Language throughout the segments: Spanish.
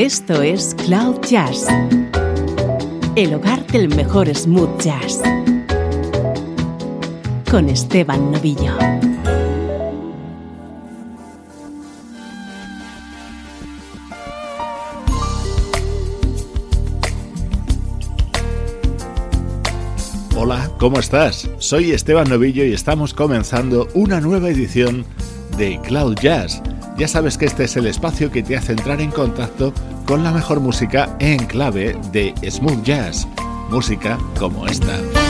Esto es Cloud Jazz, el hogar del mejor smooth jazz, con Esteban Novillo. Hola, ¿cómo estás? Soy Esteban Novillo y estamos comenzando una nueva edición de Cloud Jazz ya sabes que este es el espacio que te hace entrar en contacto con la mejor música en clave de smooth jazz, música como esta.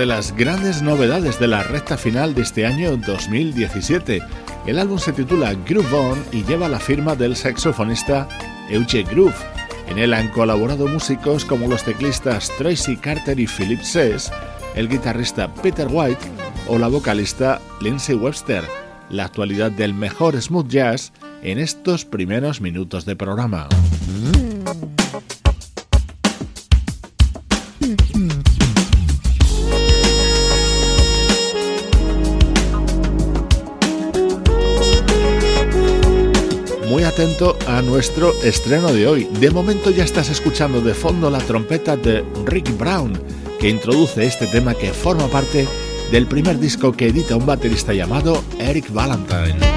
De las grandes novedades de la recta final de este año 2017. El álbum se titula Groove On y lleva la firma del saxofonista Euge Groove. En él han colaborado músicos como los teclistas Tracy Carter y Philip Sess, el guitarrista Peter White o la vocalista Lindsay Webster. La actualidad del mejor smooth jazz en estos primeros minutos de programa. Muy a nuestro estreno de hoy. De momento ya estás escuchando de fondo la trompeta de Rick Brown, que introduce este tema que forma parte del primer disco que edita un baterista llamado Eric Valentine.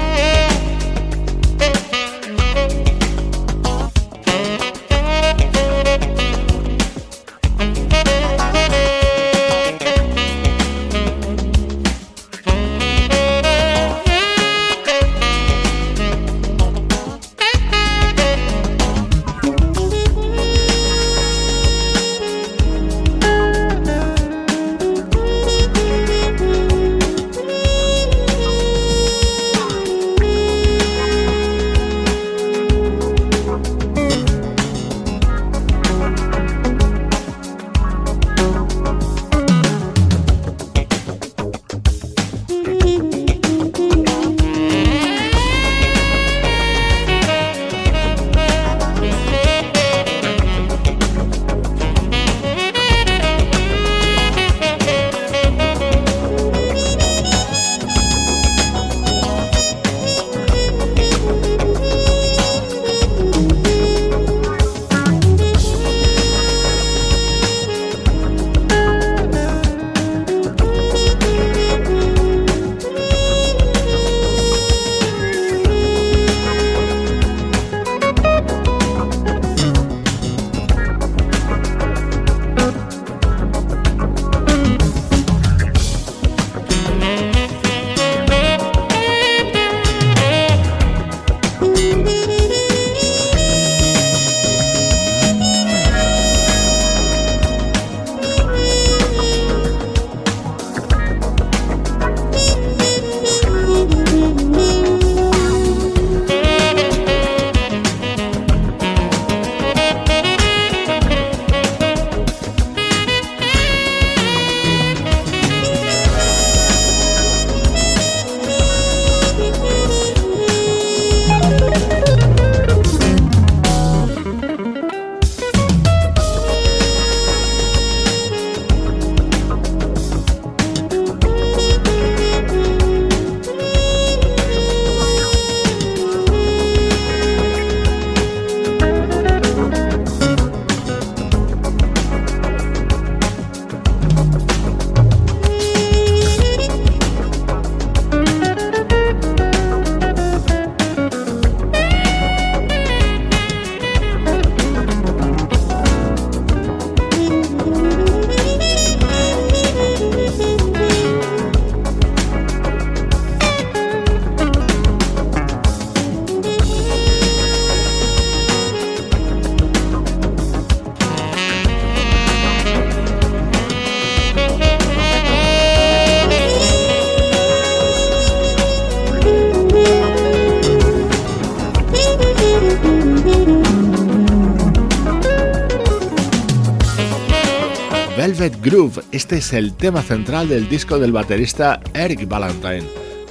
Este es el tema central del disco del baterista Eric Valentine,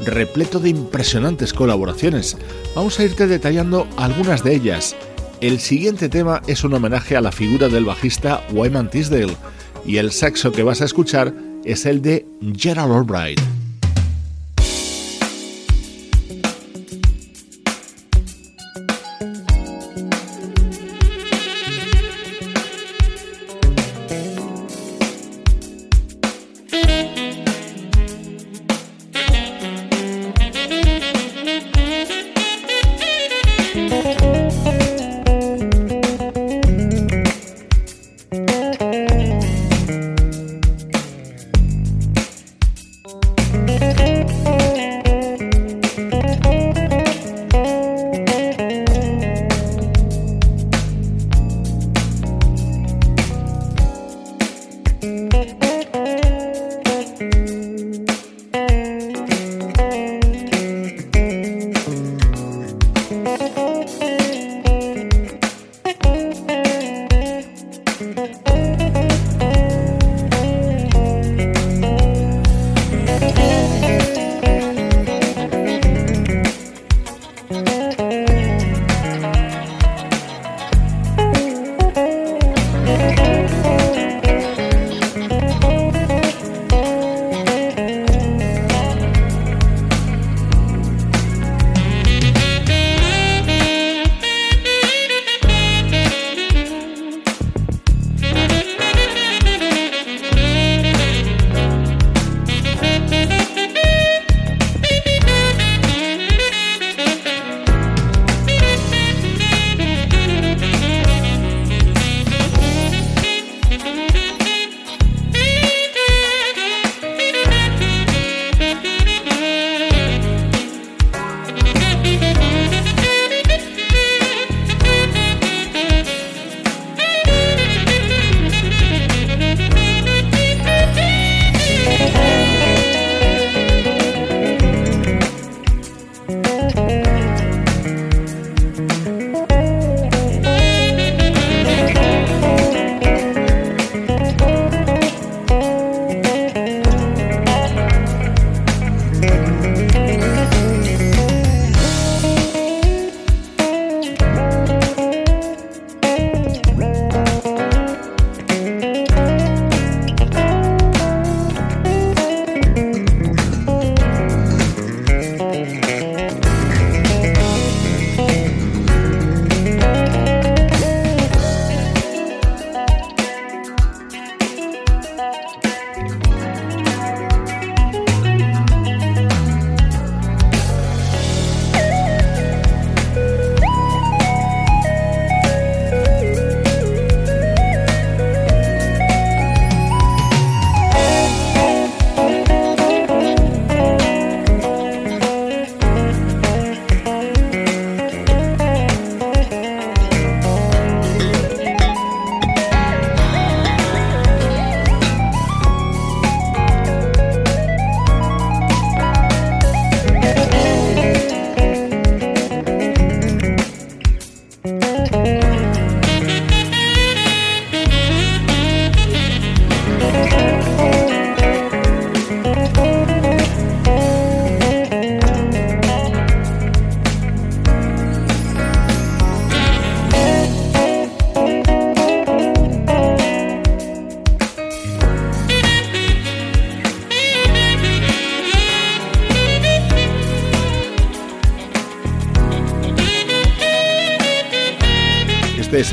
repleto de impresionantes colaboraciones. Vamos a irte detallando algunas de ellas. El siguiente tema es un homenaje a la figura del bajista Wyman Tisdale y el saxo que vas a escuchar es el de Gerald Albright.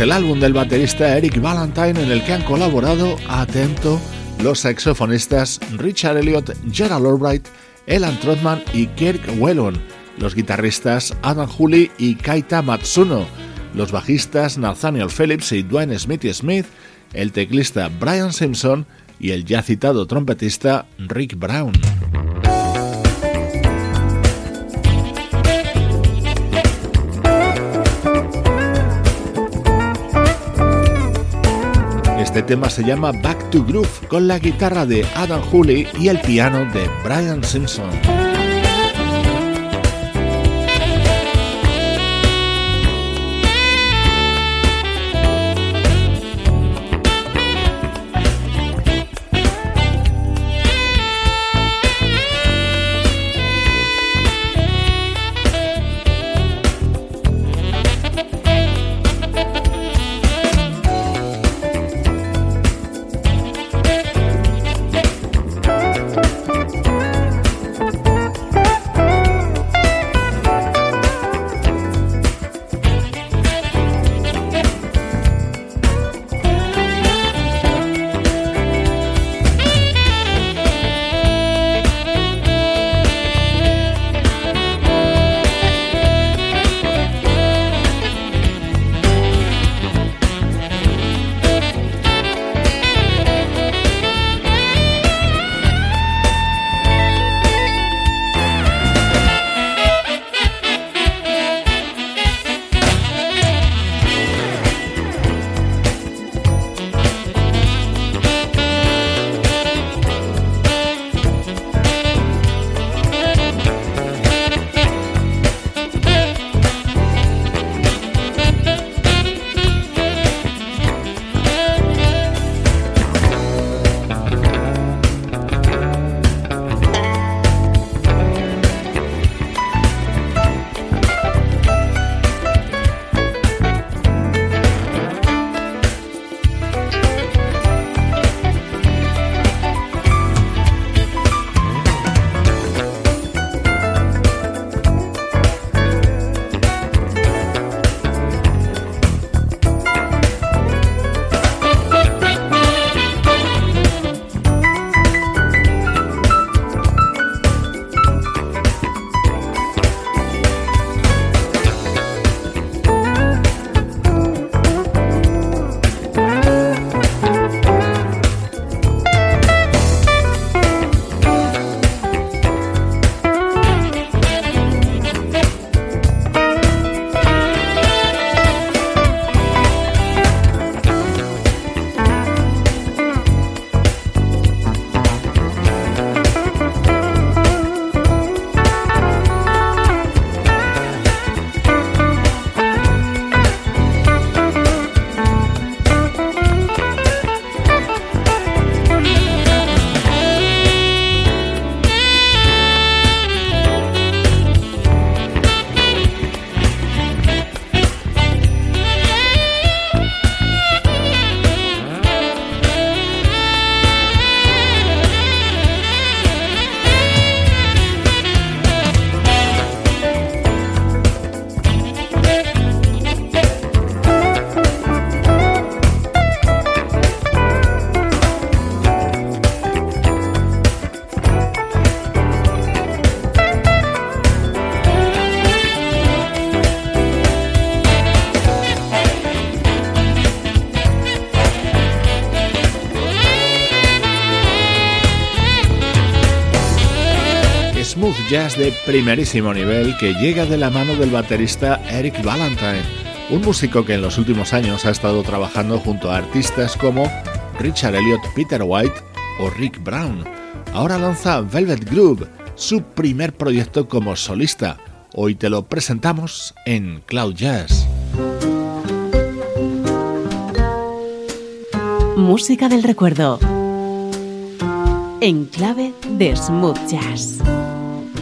El álbum del baterista Eric Valentine en el que han colaborado, atento, los saxofonistas Richard Elliot, Gerald Albright, Elan Trotman y Kirk Whelan, los guitarristas Adam Hooley y Kaita Matsuno, los bajistas Nathaniel Phillips y Dwayne Smithy Smith, el teclista Brian Simpson y el ya citado trompetista Rick Brown. Este tema se llama Back to Groove con la guitarra de Adam Hooley y el piano de Brian Simpson. De primerísimo nivel que llega de la mano del baterista Eric Valentine, un músico que en los últimos años ha estado trabajando junto a artistas como Richard Elliot, Peter White o Rick Brown. Ahora lanza Velvet Groove, su primer proyecto como solista. Hoy te lo presentamos en Cloud Jazz. Música del recuerdo. En clave de smooth jazz.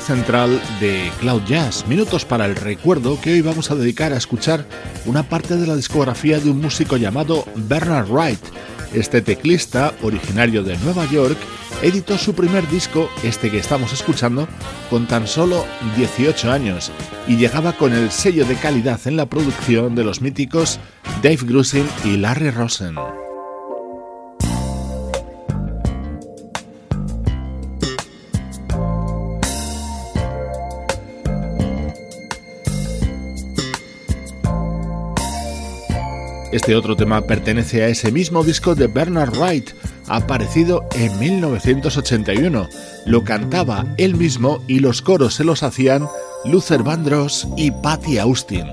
Central de Cloud Jazz, minutos para el recuerdo que hoy vamos a dedicar a escuchar una parte de la discografía de un músico llamado Bernard Wright. Este teclista, originario de Nueva York, editó su primer disco, este que estamos escuchando, con tan solo 18 años y llegaba con el sello de calidad en la producción de los míticos Dave Grusin y Larry Rosen. Este otro tema pertenece a ese mismo disco de Bernard Wright, aparecido en 1981. Lo cantaba él mismo y los coros se los hacían Luther Vandross y Patty Austin.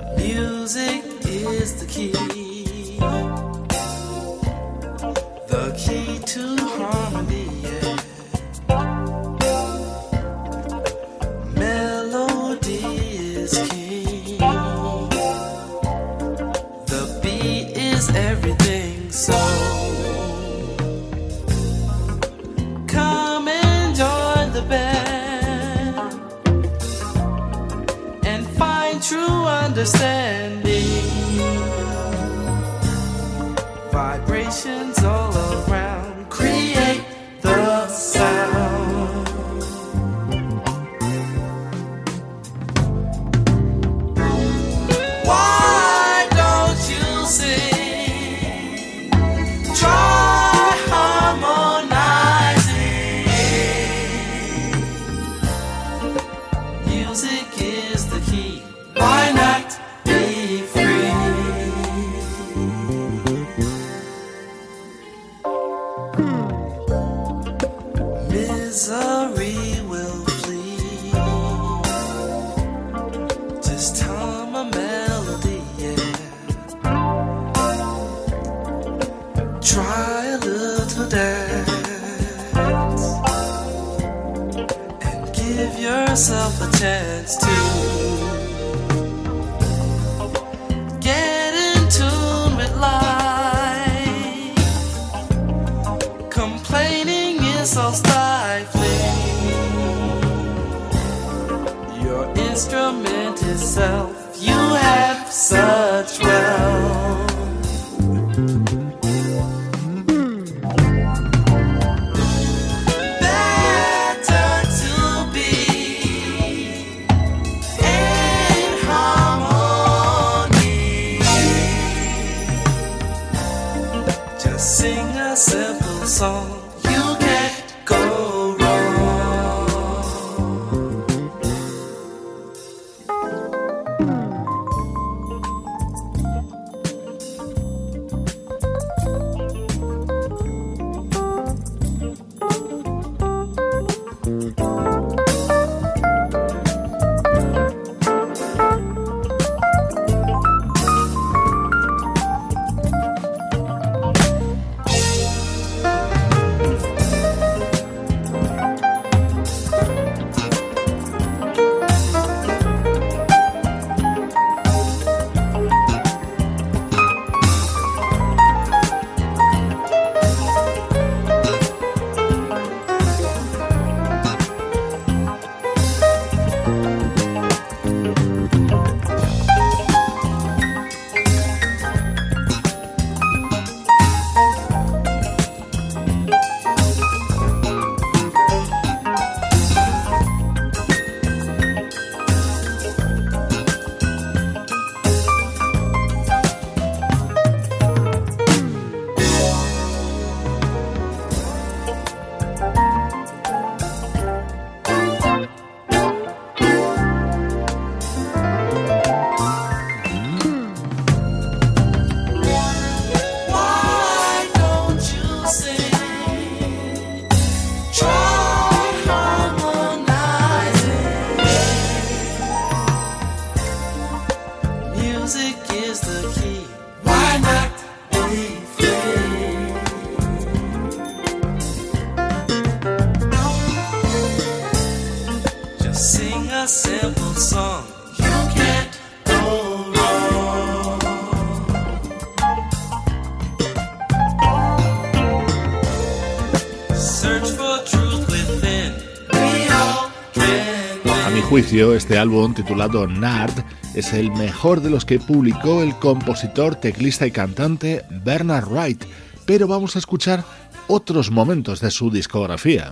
Este álbum titulado Nard es el mejor de los que publicó el compositor, teclista y cantante Bernard Wright, pero vamos a escuchar otros momentos de su discografía.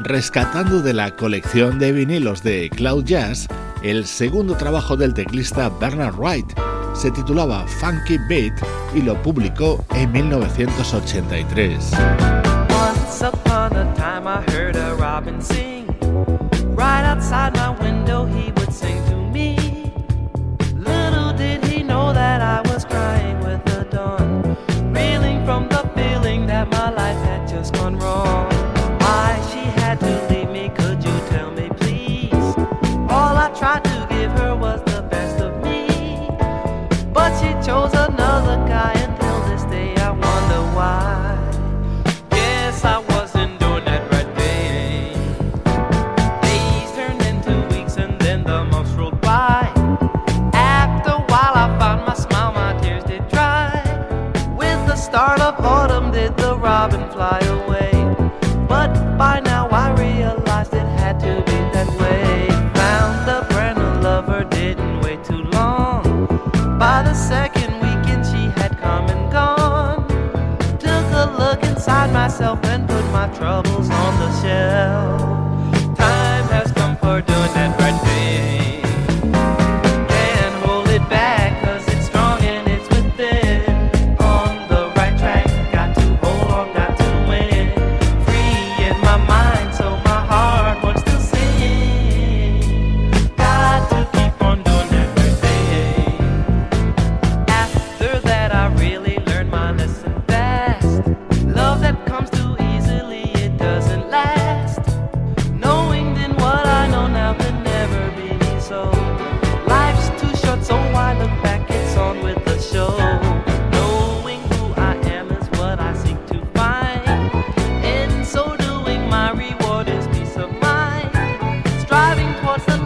Rescatando de la colección de vinilos de Cloud Jazz, el segundo trabajo del teclista Bernard Wright se titulaba Funky Beat y lo publicó en 1983. Once upon a time I heard a robin sing. Right outside my window he would sing to the robin fly away.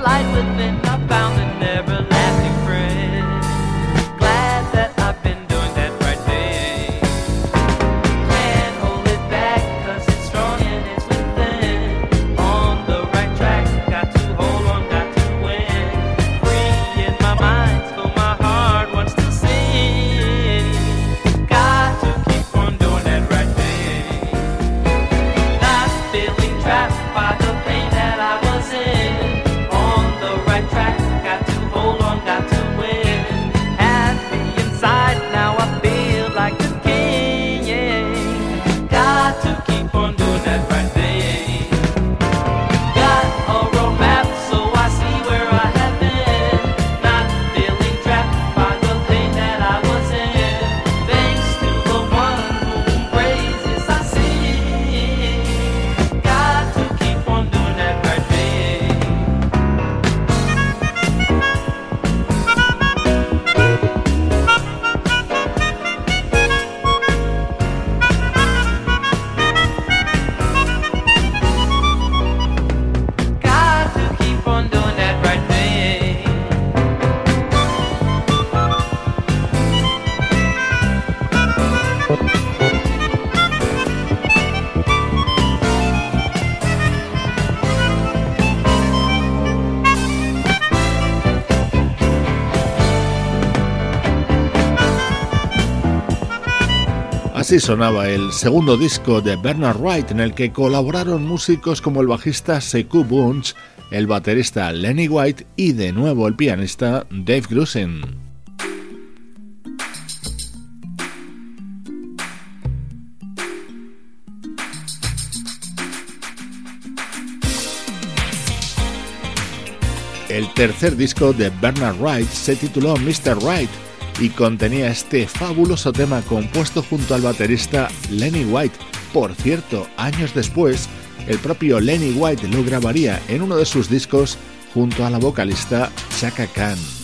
light within Así sonaba el segundo disco de Bernard Wright en el que colaboraron músicos como el bajista Sekou Bunch, el baterista Lenny White y de nuevo el pianista Dave Grusin. El tercer disco de Bernard Wright se tituló Mr. Wright y contenía este fabuloso tema compuesto junto al baterista Lenny White. Por cierto, años después, el propio Lenny White lo grabaría en uno de sus discos junto a la vocalista Chaka Khan.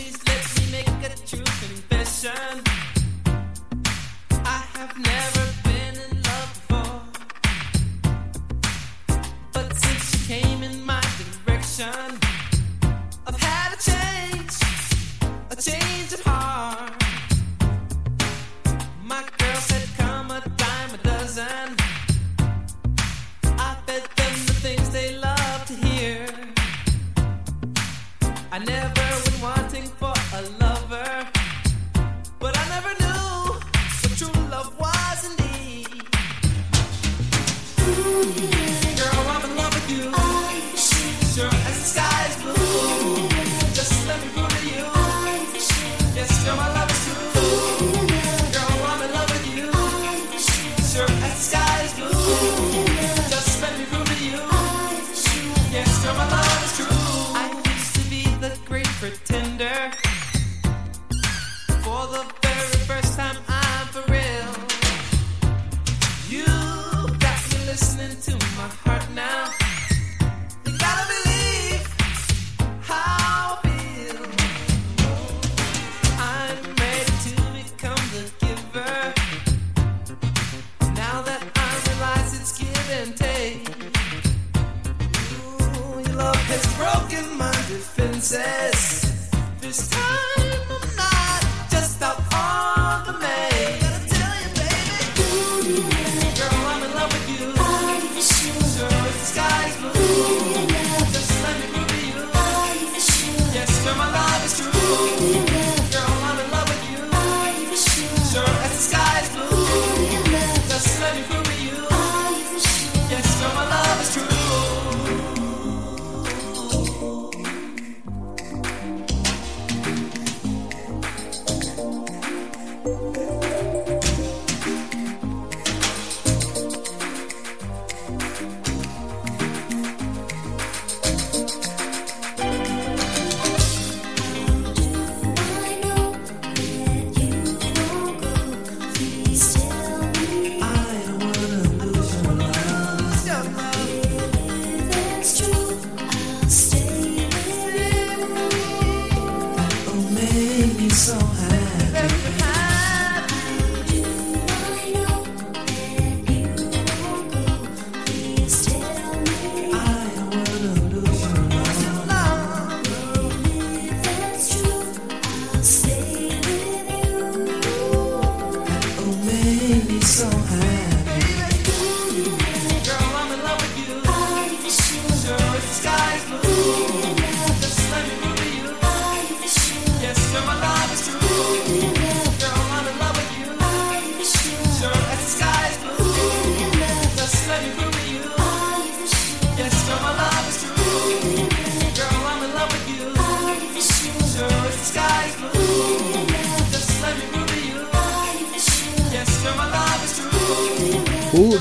princess.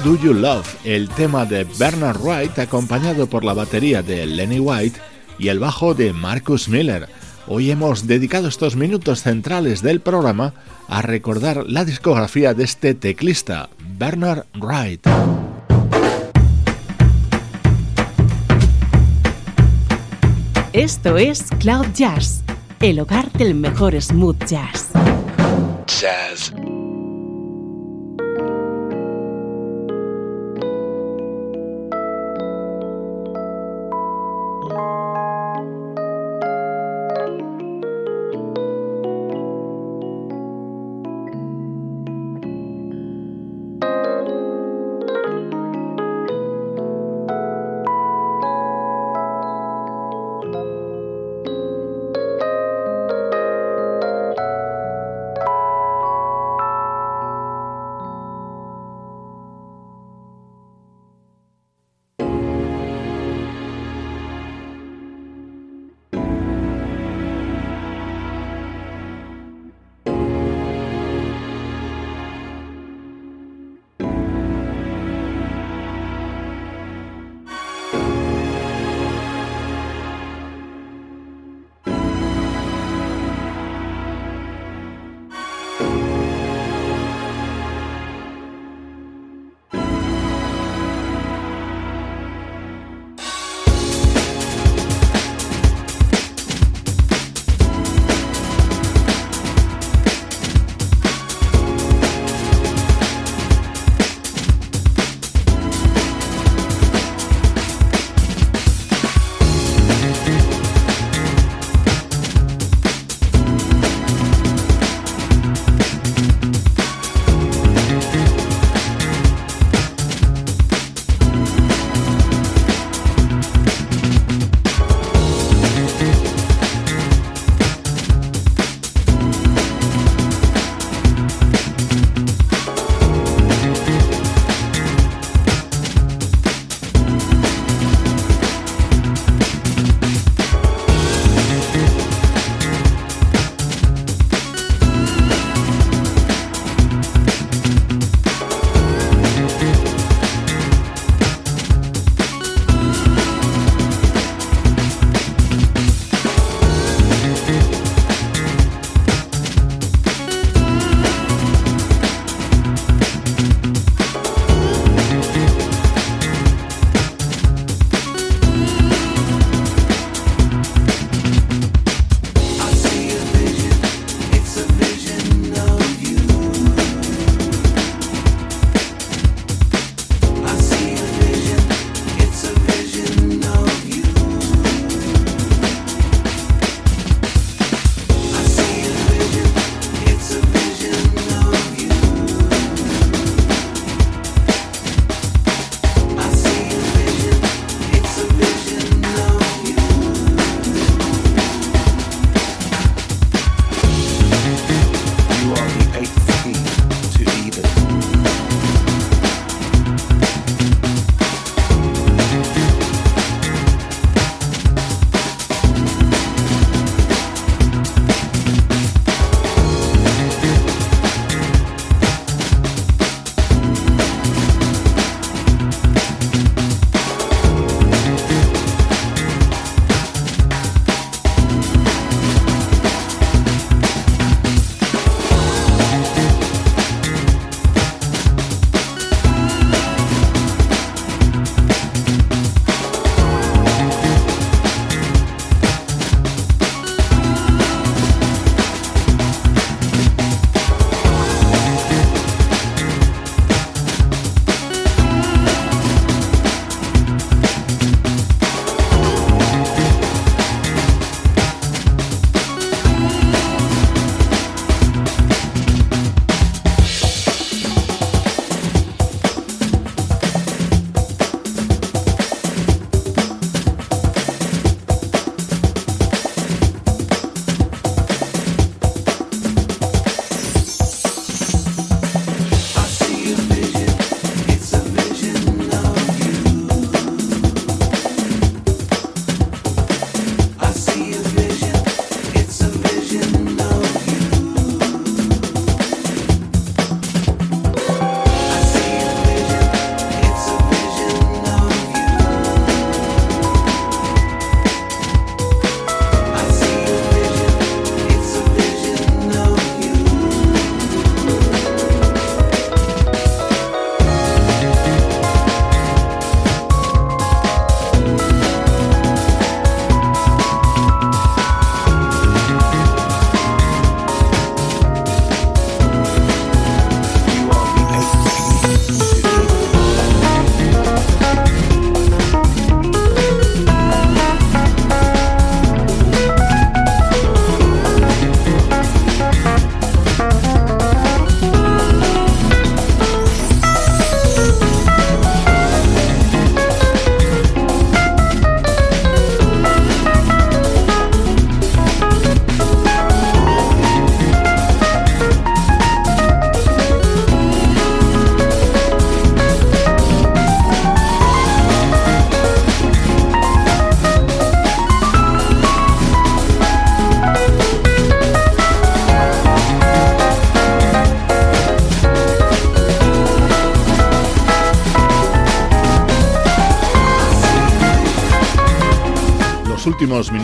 Do You Love, el tema de Bernard Wright acompañado por la batería de Lenny White y el bajo de Marcus Miller. Hoy hemos dedicado estos minutos centrales del programa a recordar la discografía de este teclista, Bernard Wright. Esto es Cloud Jazz, el hogar del mejor smooth jazz. Jazz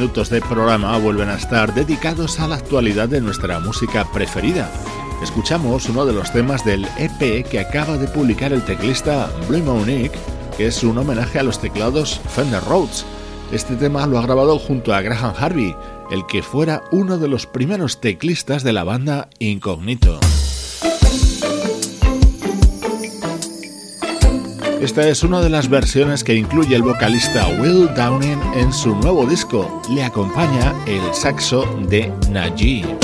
minutos de programa vuelven a estar dedicados a la actualidad de nuestra música preferida. Escuchamos uno de los temas del EP que acaba de publicar el teclista Blue Monique, que es un homenaje a los teclados Fender Rhodes. Este tema lo ha grabado junto a Graham Harvey, el que fuera uno de los primeros teclistas de la banda Incognito. Esta es una de las versiones que incluye el vocalista Will Downing en su nuevo disco. Le acompaña el saxo de Najee.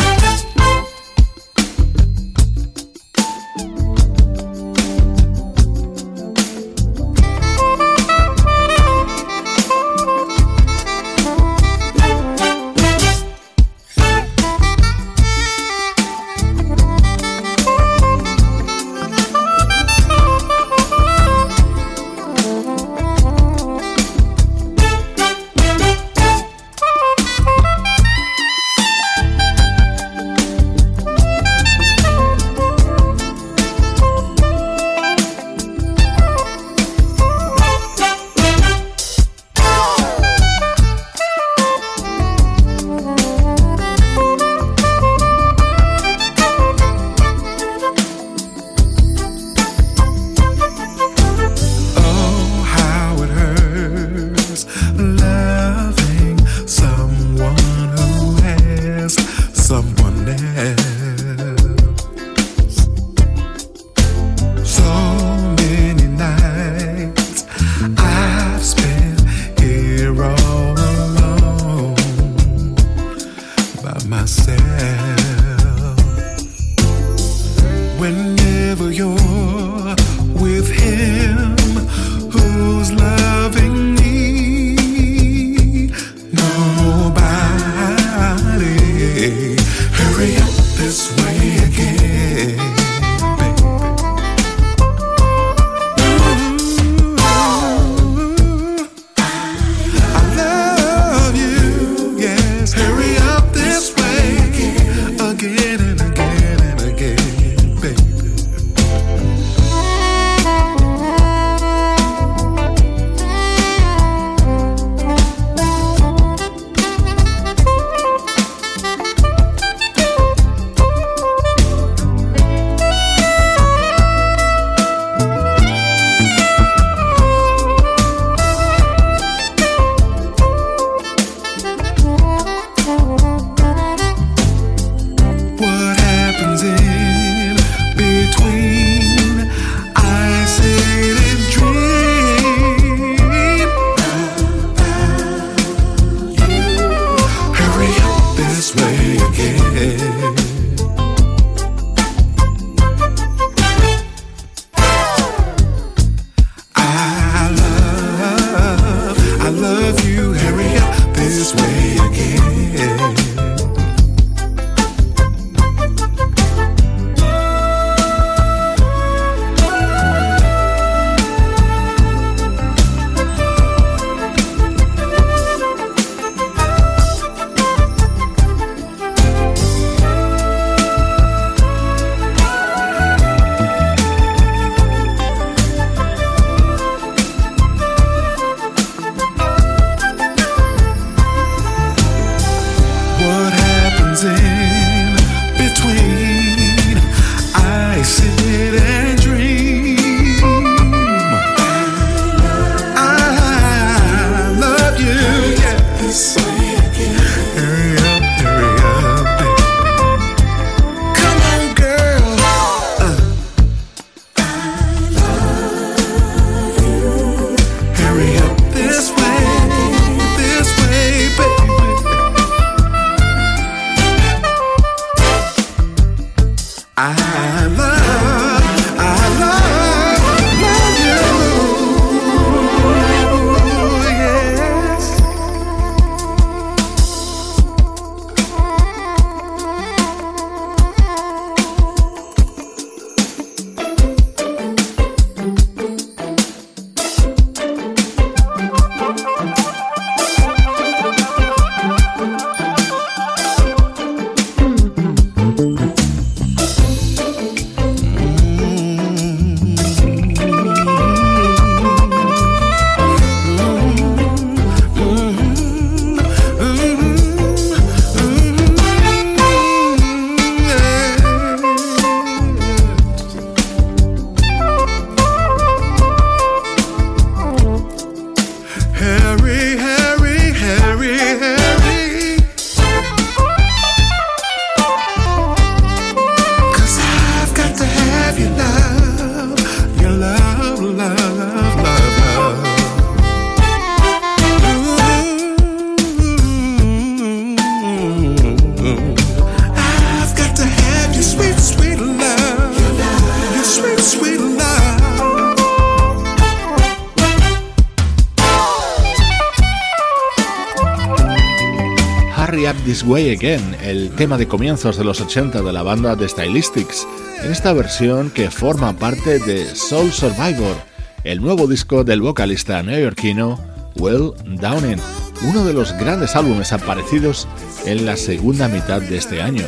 Way Again, el tema de comienzos de los 80 de la banda The Stylistics, en esta versión que forma parte de Soul Survivor, el nuevo disco del vocalista neoyorquino Will Downing, uno de los grandes álbumes aparecidos en la segunda mitad de este año,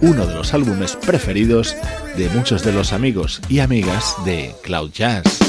uno de los álbumes preferidos de muchos de los amigos y amigas de Cloud Jazz.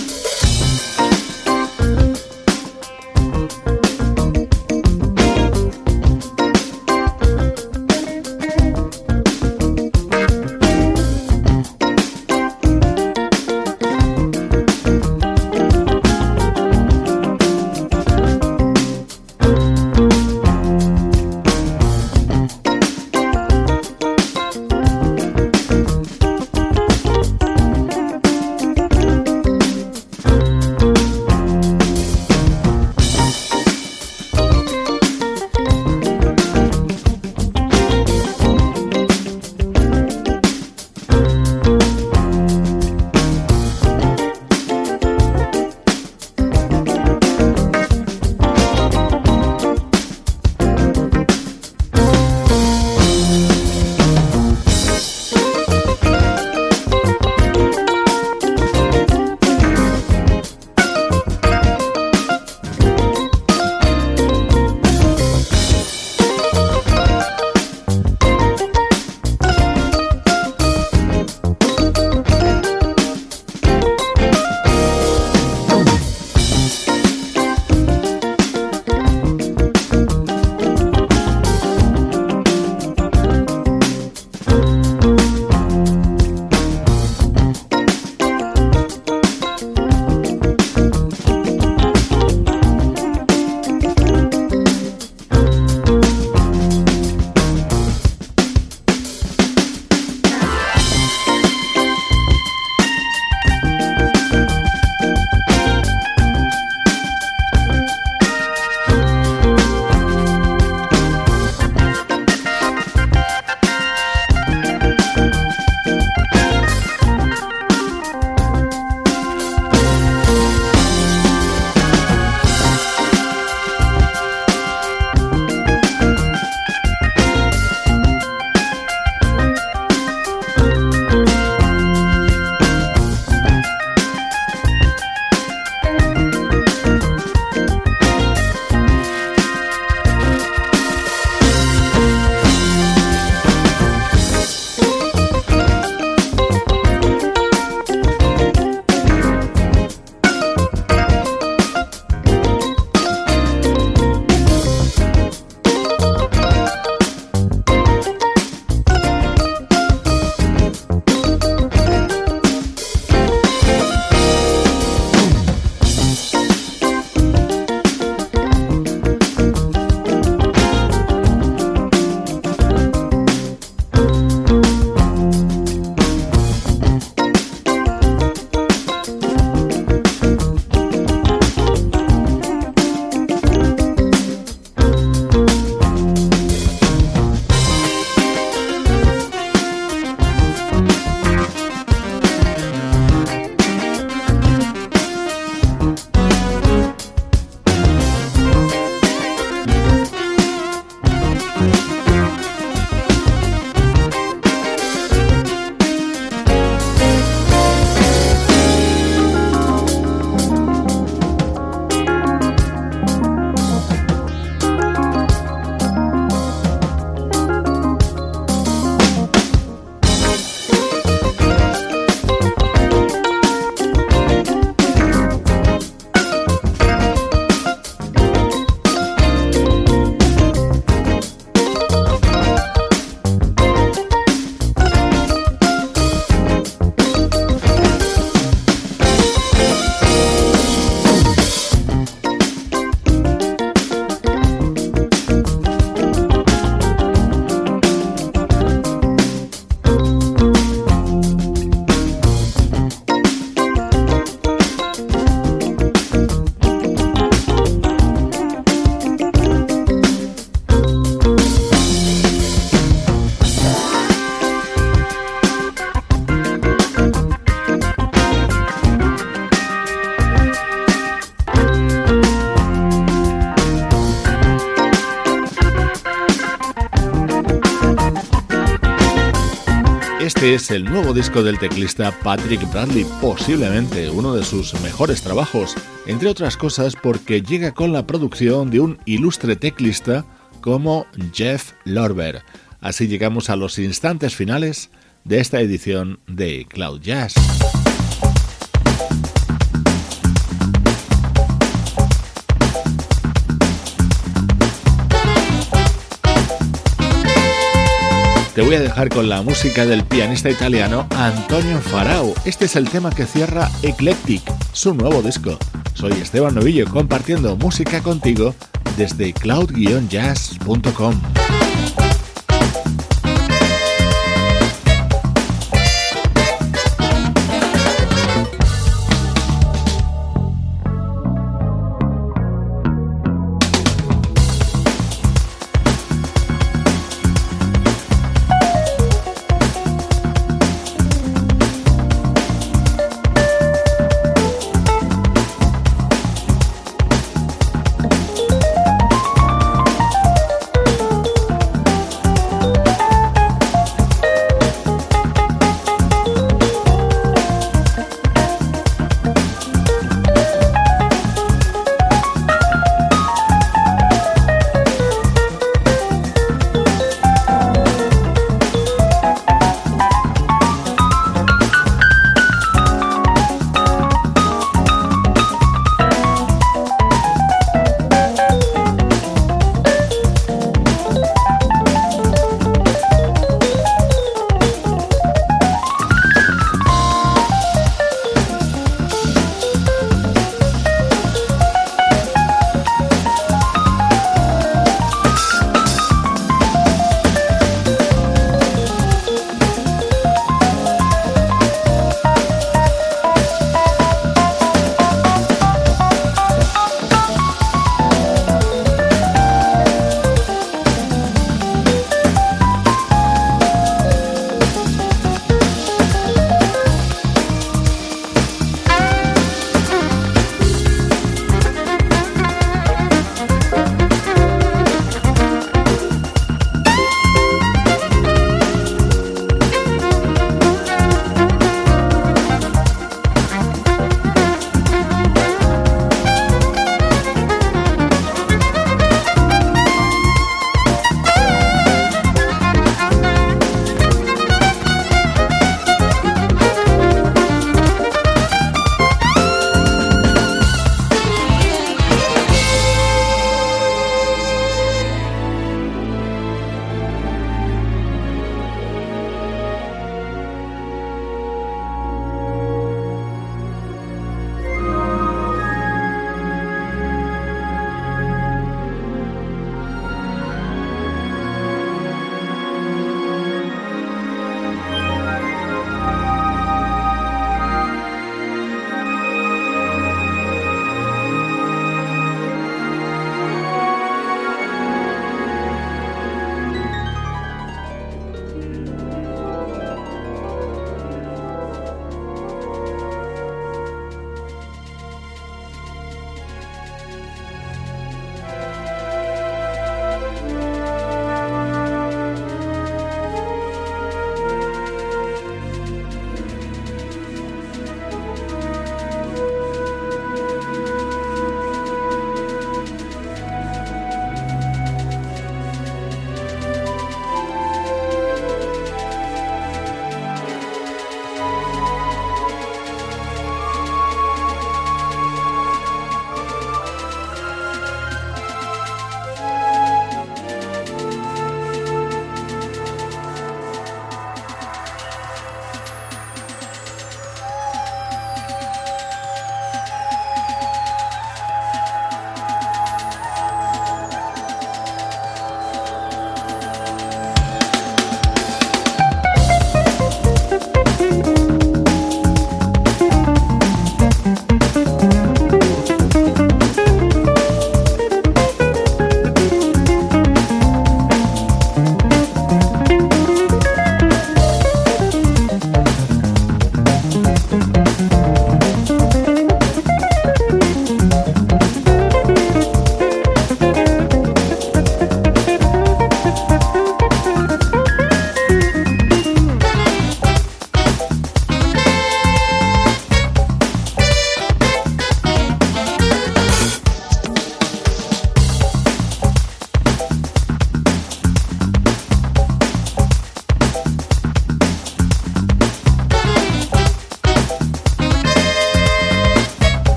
Es el nuevo disco del teclista Patrick Bradley, posiblemente uno de sus mejores trabajos, entre otras cosas porque llega con la producción de un ilustre teclista como Jeff Lorber. Así llegamos a los instantes finales de esta edición de Cloud Jazz. Te voy a dejar con la música del pianista italiano Antonio Farao. Este es el tema que cierra Eclectic, su nuevo disco. Soy Esteban Novillo compartiendo música contigo desde cloud-jazz.com.